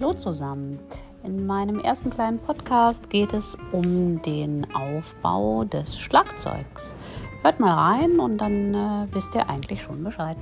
Hallo zusammen. In meinem ersten kleinen Podcast geht es um den Aufbau des Schlagzeugs. Hört mal rein und dann äh, wisst ihr eigentlich schon Bescheid.